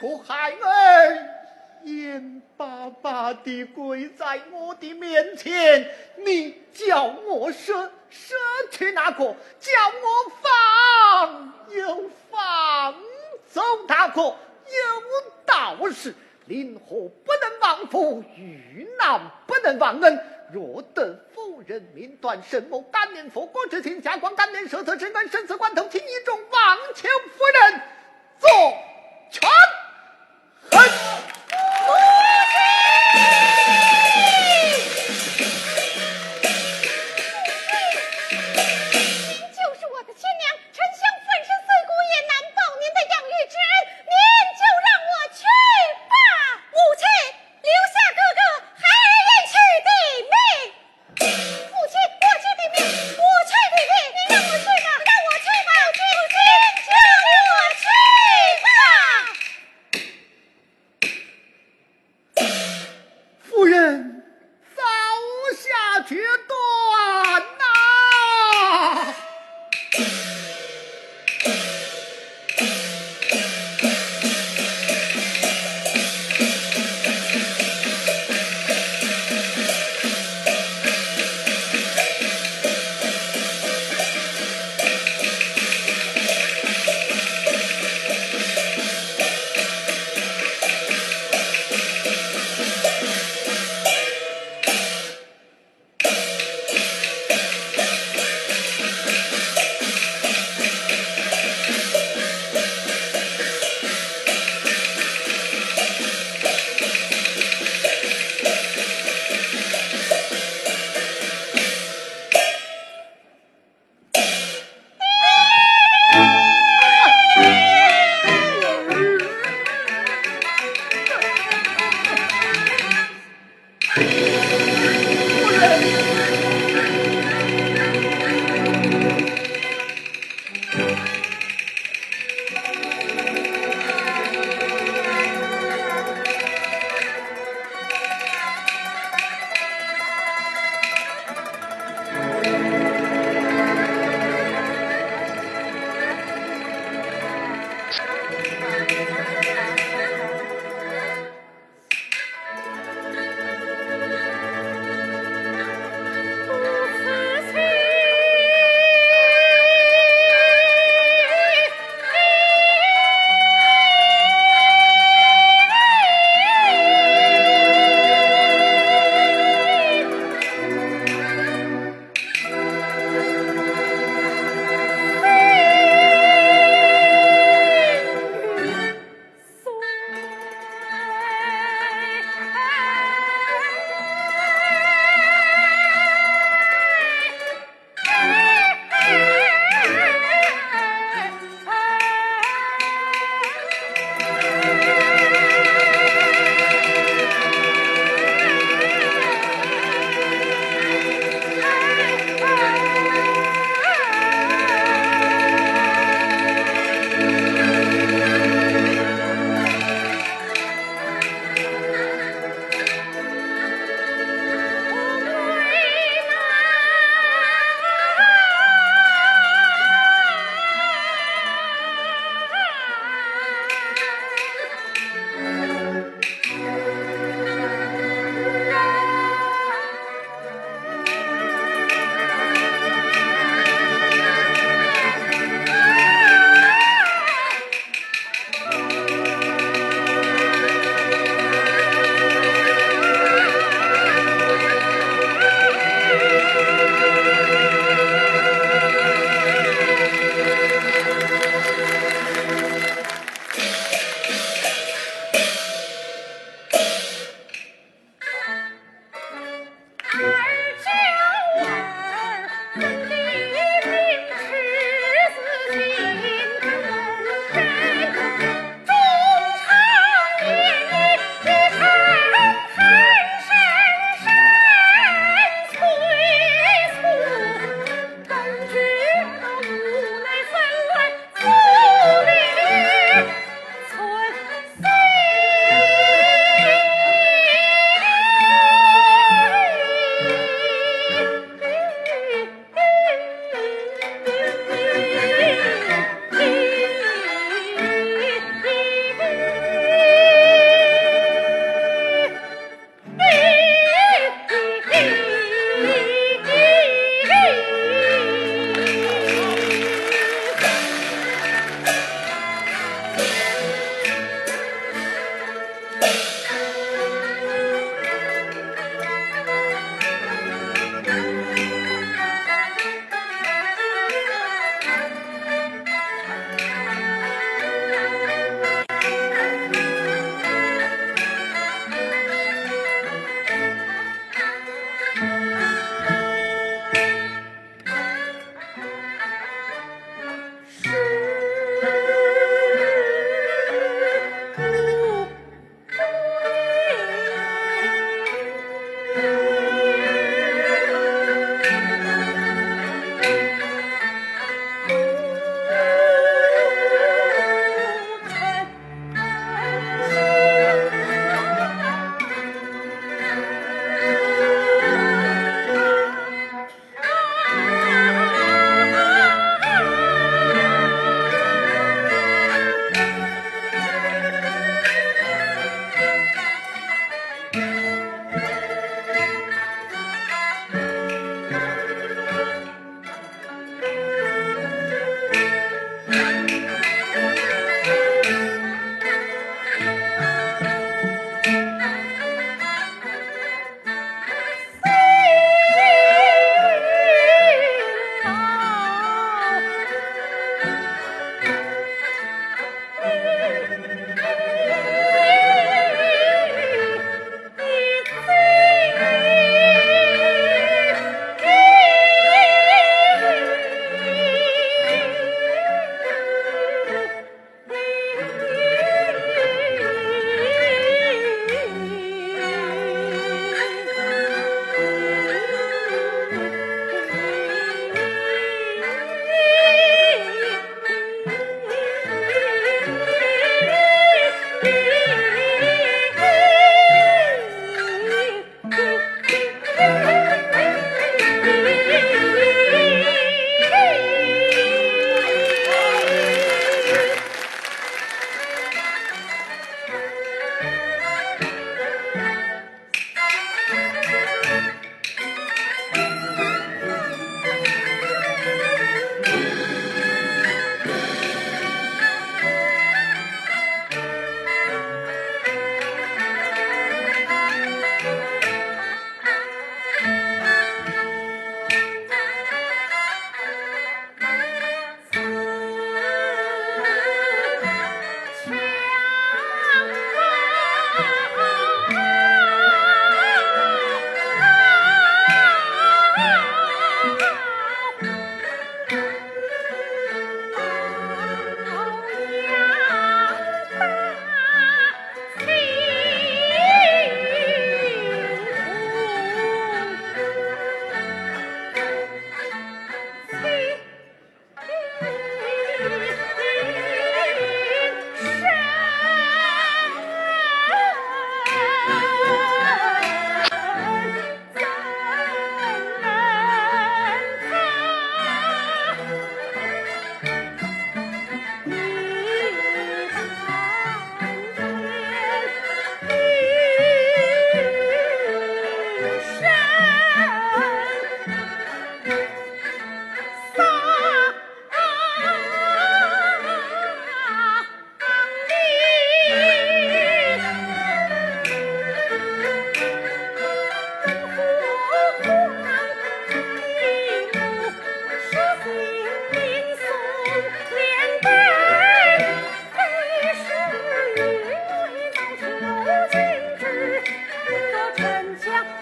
两个孩儿眼巴巴地跪在我的面前，你叫我舍舍去那个，叫我放又放走那个，有道是。临河不能忘父，遇难不能忘恩。若得夫人命断，什么感念佛国之情，下官感念舍特之恩，生死关头，请一众望求夫人做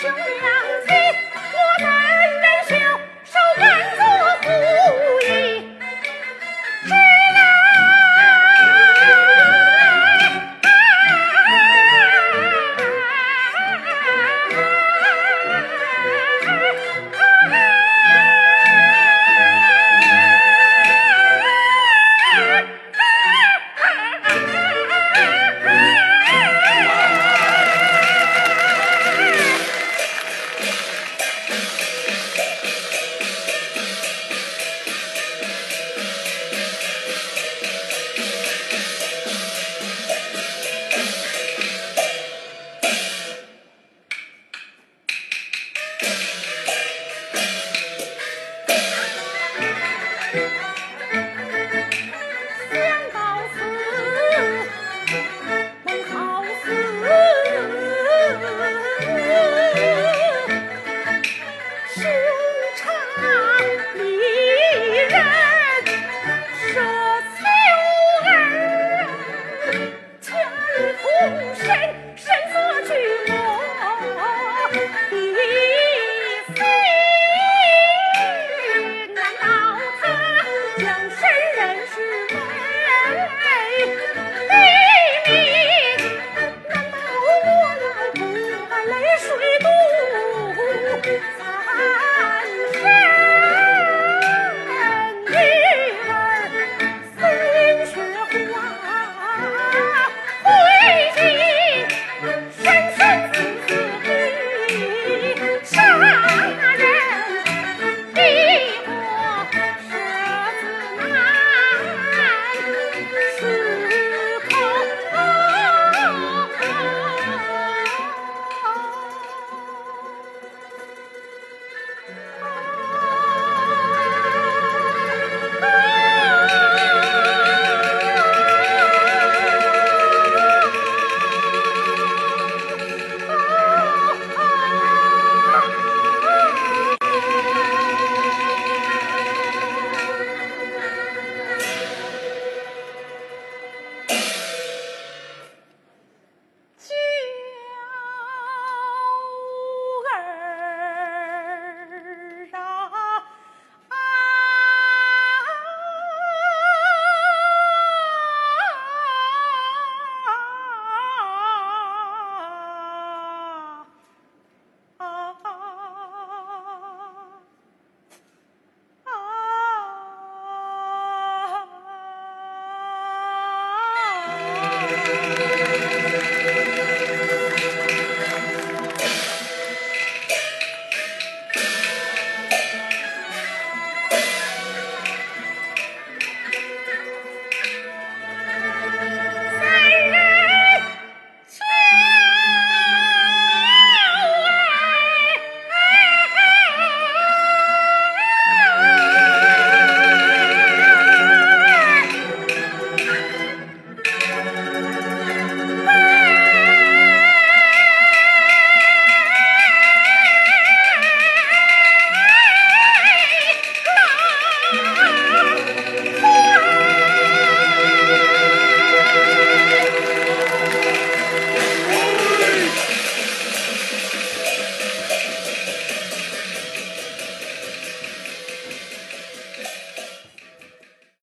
雄良才